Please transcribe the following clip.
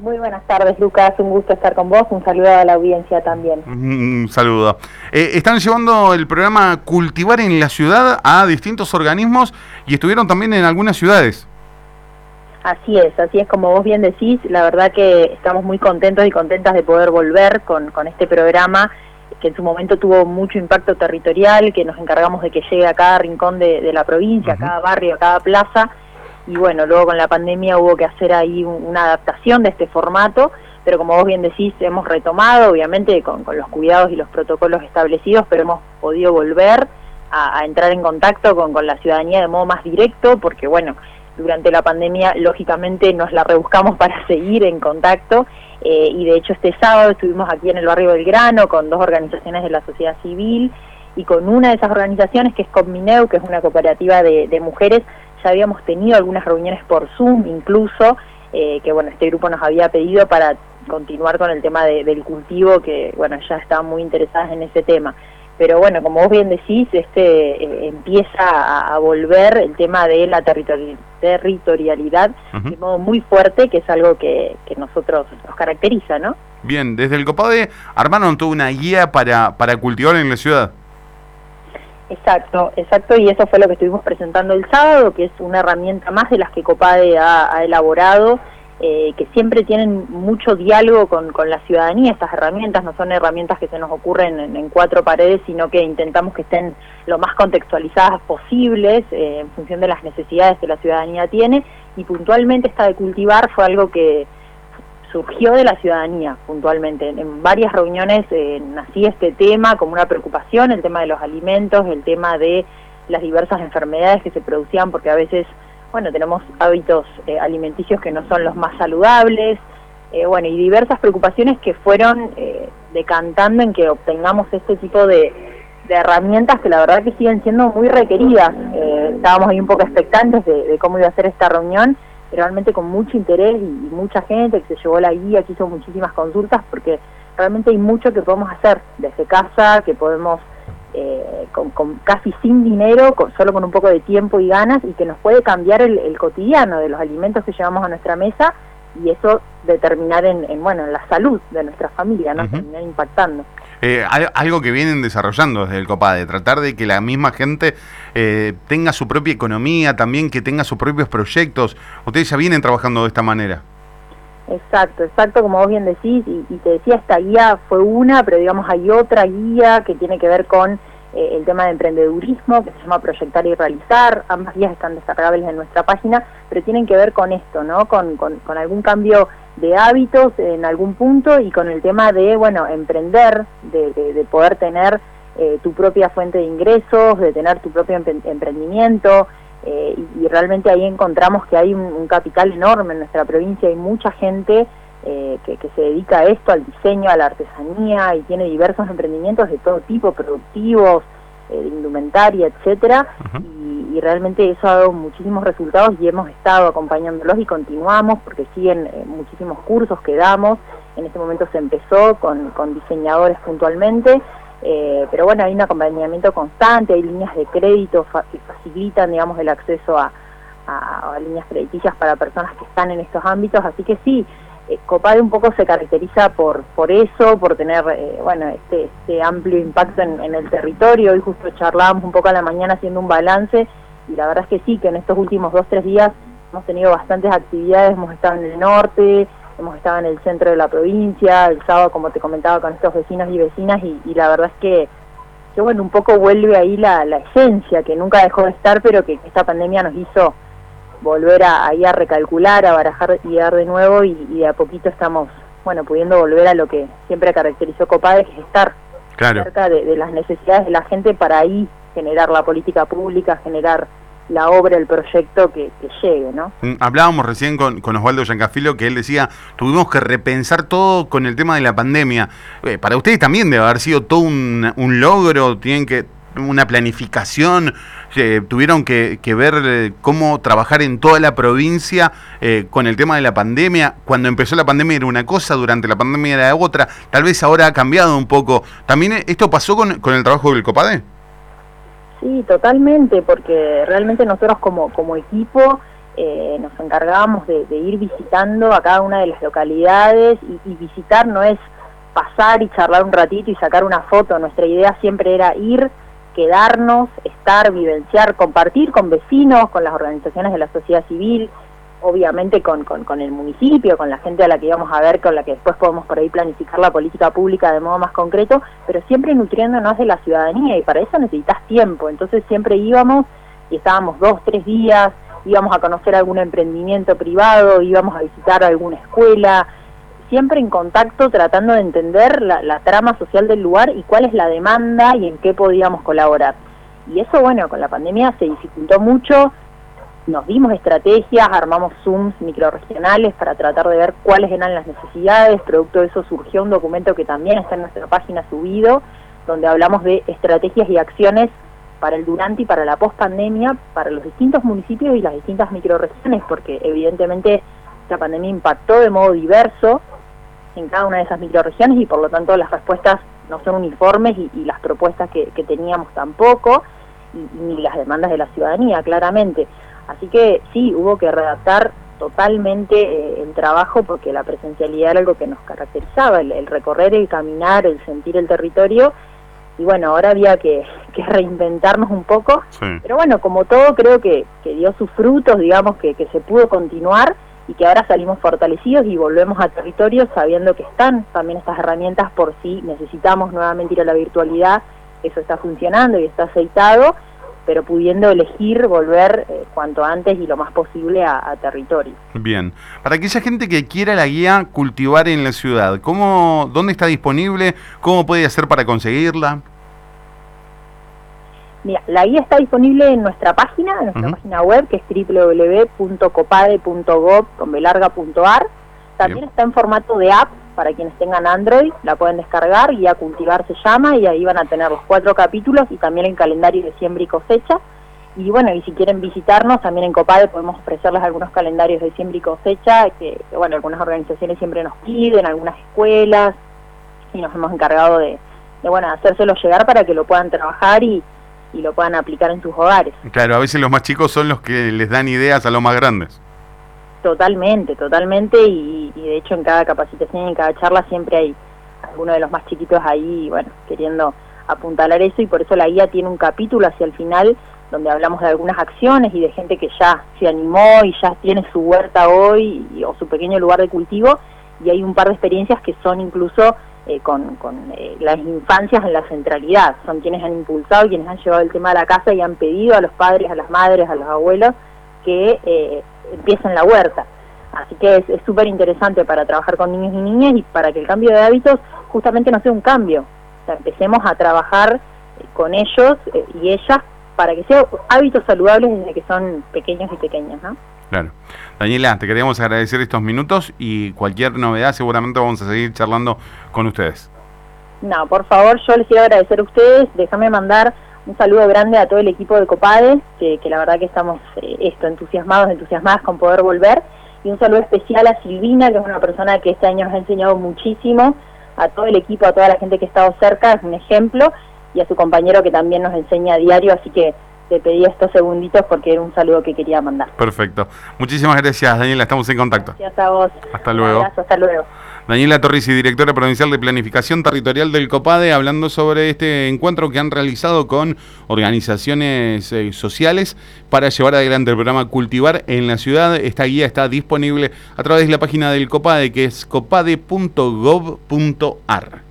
Muy buenas tardes, Lucas. Un gusto estar con vos. Un saludo a la audiencia también. Un saludo. Eh, están llevando el programa Cultivar en la Ciudad a distintos organismos y estuvieron también en algunas ciudades. Así es, así es como vos bien decís. La verdad que estamos muy contentos y contentas de poder volver con, con este programa que en su momento tuvo mucho impacto territorial, que nos encargamos de que llegue a cada rincón de, la provincia, a cada barrio, a cada plaza y bueno, luego con la pandemia hubo que hacer ahí una adaptación de este formato, pero como vos bien decís, hemos retomado, obviamente con, los cuidados y los protocolos establecidos, pero hemos podido volver a, entrar en contacto con, la ciudadanía de modo más directo, porque bueno, durante la pandemia lógicamente nos la rebuscamos para seguir en contacto eh, y de hecho este sábado estuvimos aquí en el barrio Belgrano con dos organizaciones de la sociedad civil y con una de esas organizaciones que es Comineu, que es una cooperativa de mujeres ya habíamos tenido algunas reuniones por Zoom incluso, eh, que bueno, este grupo nos había pedido para continuar con el tema del cultivo, que bueno, ya estaban muy interesadas en ese tema. Pero bueno, como vos bien decís, este eh, empieza a, volver el tema de la territorialidad de modo muy fuerte, que es algo que, que nosotros nos caracteriza, ¿no? Bien, desde el COPADE armaron toda una guía para, para cultivar en la ciudad. Exacto, exacto, y eso fue lo que estuvimos presentando el sábado, que es una herramienta más de las que COPADE ha, elaborado, eh, que siempre tienen mucho diálogo con, la ciudadanía. Estas herramientas no son herramientas que se nos ocurren en, cuatro paredes, sino que intentamos que estén lo más contextualizadas posibles eh, en función de las necesidades que la ciudadanía tiene, y puntualmente esta de cultivar fue algo que surgió de la ciudadanía puntualmente. En varias reuniones eh, nací este tema como una preocupación, el tema de los alimentos, el tema de las diversas enfermedades que se producían, porque a veces, bueno, tenemos hábitos eh, alimenticios que no son los más saludables, eh, bueno, y diversas preocupaciones que fueron decantando en que obtengamos este tipo de, herramientas que la verdad que siguen siendo muy requeridas. estábamos ahí un poco expectantes de cómo iba a ser esta reunión realmente con mucho interés y, mucha gente que se llevó la guía, que hizo muchísimas consultas, porque realmente hay mucho que podemos hacer desde casa, que podemos eh, con, casi sin dinero, solo con un poco de tiempo y ganas, y que nos puede cambiar el, cotidiano de los alimentos que llevamos a nuestra mesa y eso determinar en, bueno en la salud de nuestra familia, ¿no? Terminar impactando. Eh, algo que vienen desarrollando desde el COPADE, tratar de que la misma gente eh, tenga su propia economía, también que tenga sus propios proyectos. Ustedes ya vienen trabajando de esta manera. Exacto, exacto, como vos bien decís, y, te decía, esta guía fue una, pero digamos hay otra guía que tiene que ver con eh, el tema de emprendedurismo, que se llama Proyectar y Realizar, ambas guías están descargables en nuestra página, pero tienen que ver con esto, ¿no? Con, con, algún cambio de hábitos en algún punto y con el tema de, bueno, emprender, de, de, poder tener eh, tu propia fuente de ingresos, de tener tu propio emprendimiento, eh, y, realmente ahí encontramos que hay un, capital enorme en nuestra provincia, hay mucha gente que, que, se dedica a esto, al diseño, a la artesanía y tiene diversos emprendimientos de todo tipo, productivos, eh, indumentaria, etcétera, y, realmente eso ha dado muchísimos resultados y hemos estado acompañándolos y continuamos porque siguen eh, muchísimos cursos que damos. En este momento se empezó con, con diseñadores puntualmente, eh, pero bueno, hay un acompañamiento constante, hay líneas de crédito que facilitan, digamos, el acceso a, a, a líneas crediticias para personas que están en estos ámbitos, así que sí, Copade un poco se caracteriza por, por eso, por tener eh, bueno este, este amplio impacto en, el territorio. Hoy justo charlábamos un poco a la mañana haciendo un balance y la verdad es que sí, que en estos últimos dos, tres días hemos tenido bastantes actividades, hemos estado en el norte, hemos estado en el centro de la provincia, el sábado como te comentaba con estos vecinos y vecinas y, la verdad es que, que, bueno, un poco vuelve ahí la, la esencia que nunca dejó de estar pero que esta pandemia nos hizo volver a, ahí a recalcular, a barajar y dar de nuevo y, de a poquito estamos, bueno, pudiendo volver a lo que siempre caracterizó Copade, que es estar cerca de, las necesidades de la gente para ahí generar la política pública, generar la obra, el proyecto que, llegue, ¿no? Mm, hablábamos recién con, con Osvaldo Yancafilo que él decía, tuvimos que repensar todo con el tema de la pandemia. Eh, para ustedes también debe haber sido todo un, un logro, tienen que una planificación, eh, tuvieron que, ver eh, cómo trabajar en toda la provincia eh, con el tema de la pandemia. Cuando empezó la pandemia era una cosa, durante la pandemia era otra, tal vez ahora ha cambiado un poco. ¿También esto pasó con, con el trabajo del COPADE? Sí, totalmente, porque realmente nosotros como, como equipo eh, nos encargábamos de, ir visitando a cada una de las localidades y, visitar no es pasar y charlar un ratito y sacar una foto, nuestra idea siempre era ir, quedarnos, estar, vivenciar, compartir con vecinos, con las organizaciones de la sociedad civil, obviamente con, el municipio, con la gente a la que íbamos a ver, con la que después podemos por ahí planificar la política pública de modo más concreto, pero siempre nutriéndonos de la ciudadanía y para eso necesitas tiempo, entonces siempre íbamos y estábamos dos, tres días, íbamos a conocer algún emprendimiento privado, íbamos a visitar alguna escuela, siempre en contacto tratando de entender la, trama social del lugar y cuál es la demanda y en qué podíamos colaborar. Y eso, bueno, con la pandemia se dificultó mucho, nos dimos estrategias, armamos Zooms microregionales para tratar de ver cuáles eran las necesidades, producto de eso surgió un documento que también está en nuestra página subido, donde hablamos de estrategias y acciones para el durante y para la post-pandemia, para los distintos municipios y las distintas microregiones, porque evidentemente la pandemia impactó de modo diverso en cada una de esas microregiones y por lo tanto las respuestas no son uniformes y, las propuestas que, teníamos tampoco, ni las demandas de la ciudadanía, claramente. Así que sí, hubo que redactar totalmente eh, el trabajo porque la presencialidad era algo que nos caracterizaba, el recorrer, el caminar, el sentir el territorio. Y bueno, ahora había que, reinventarnos un poco, pero bueno, como todo creo que, dio sus frutos, digamos que, se pudo continuar y que ahora salimos fortalecidos y volvemos a territorio sabiendo que están también estas herramientas por si necesitamos nuevamente ir a la virtualidad, eso está funcionando y está aceitado, pero pudiendo elegir volver eh, cuanto antes y lo más posible a, territorio. Bien, para aquella gente que quiera la guía cultivar en la ciudad, ¿cómo, ¿dónde está disponible? ¿Cómo puede hacer para conseguirla? Mira, la guía está disponible en nuestra página, en nuestra página web, que es www.copade.gov.ar. También está en formato de app para quienes tengan Android, la pueden descargar, Guía Cultivar se llama, y ahí van a tener los cuatro capítulos y también el calendario de siembra y cosecha. Y bueno, y si quieren visitarnos, también en Copade podemos ofrecerles algunos calendarios de siembra y cosecha, que, bueno, algunas organizaciones siempre nos piden, algunas escuelas, y nos hemos encargado de, de bueno, hacérselo llegar para que lo puedan trabajar y, y lo puedan aplicar en sus hogares. Claro, a veces los más chicos son los que les dan ideas a los más grandes. Totalmente, totalmente, y, de hecho en cada capacitación y en cada charla siempre hay alguno de los más chiquitos ahí, bueno, queriendo apuntalar eso, y por eso la guía tiene un capítulo hacia el final donde hablamos de algunas acciones y de gente que ya se animó y ya tiene su huerta hoy o su pequeño lugar de cultivo, y hay un par de experiencias que son incluso eh, con, eh, las infancias en la centralidad. Son quienes han impulsado, quienes han llevado el tema a la casa y han pedido a los padres, a las madres, a los abuelos que eh, empiecen la huerta. Así que es súper interesante para trabajar con niños y niñas y para que el cambio de hábitos justamente no sea un cambio. O sea, empecemos a trabajar con ellos y ellas para que sean hábitos saludables desde que son pequeños y pequeñas. ¿no? Claro. Daniela, te queríamos agradecer estos minutos y cualquier novedad seguramente vamos a seguir charlando con ustedes. No, por favor, yo les quiero agradecer a ustedes. Déjame mandar un saludo grande a todo el equipo de Copades, que, la verdad que estamos eh, esto entusiasmados, entusiasmadas con poder volver. Y un saludo especial a Silvina, que es una persona que este año nos ha enseñado muchísimo, a todo el equipo, a toda la gente que ha estado cerca, es un ejemplo, y a su compañero que también nos enseña a diario, así que te pedí estos segunditos porque era un saludo que quería mandar. Perfecto. Muchísimas gracias, Daniela. Estamos en contacto. Gracias a vos. Hasta luego. hasta luego. Daniela Torrisi, directora provincial de Planificación Territorial del COPADE, hablando sobre este encuentro que han realizado con organizaciones eh, sociales para llevar adelante el programa Cultivar en la ciudad. Esta guía está disponible a través de la página del COPADE, que es copade.gov.ar.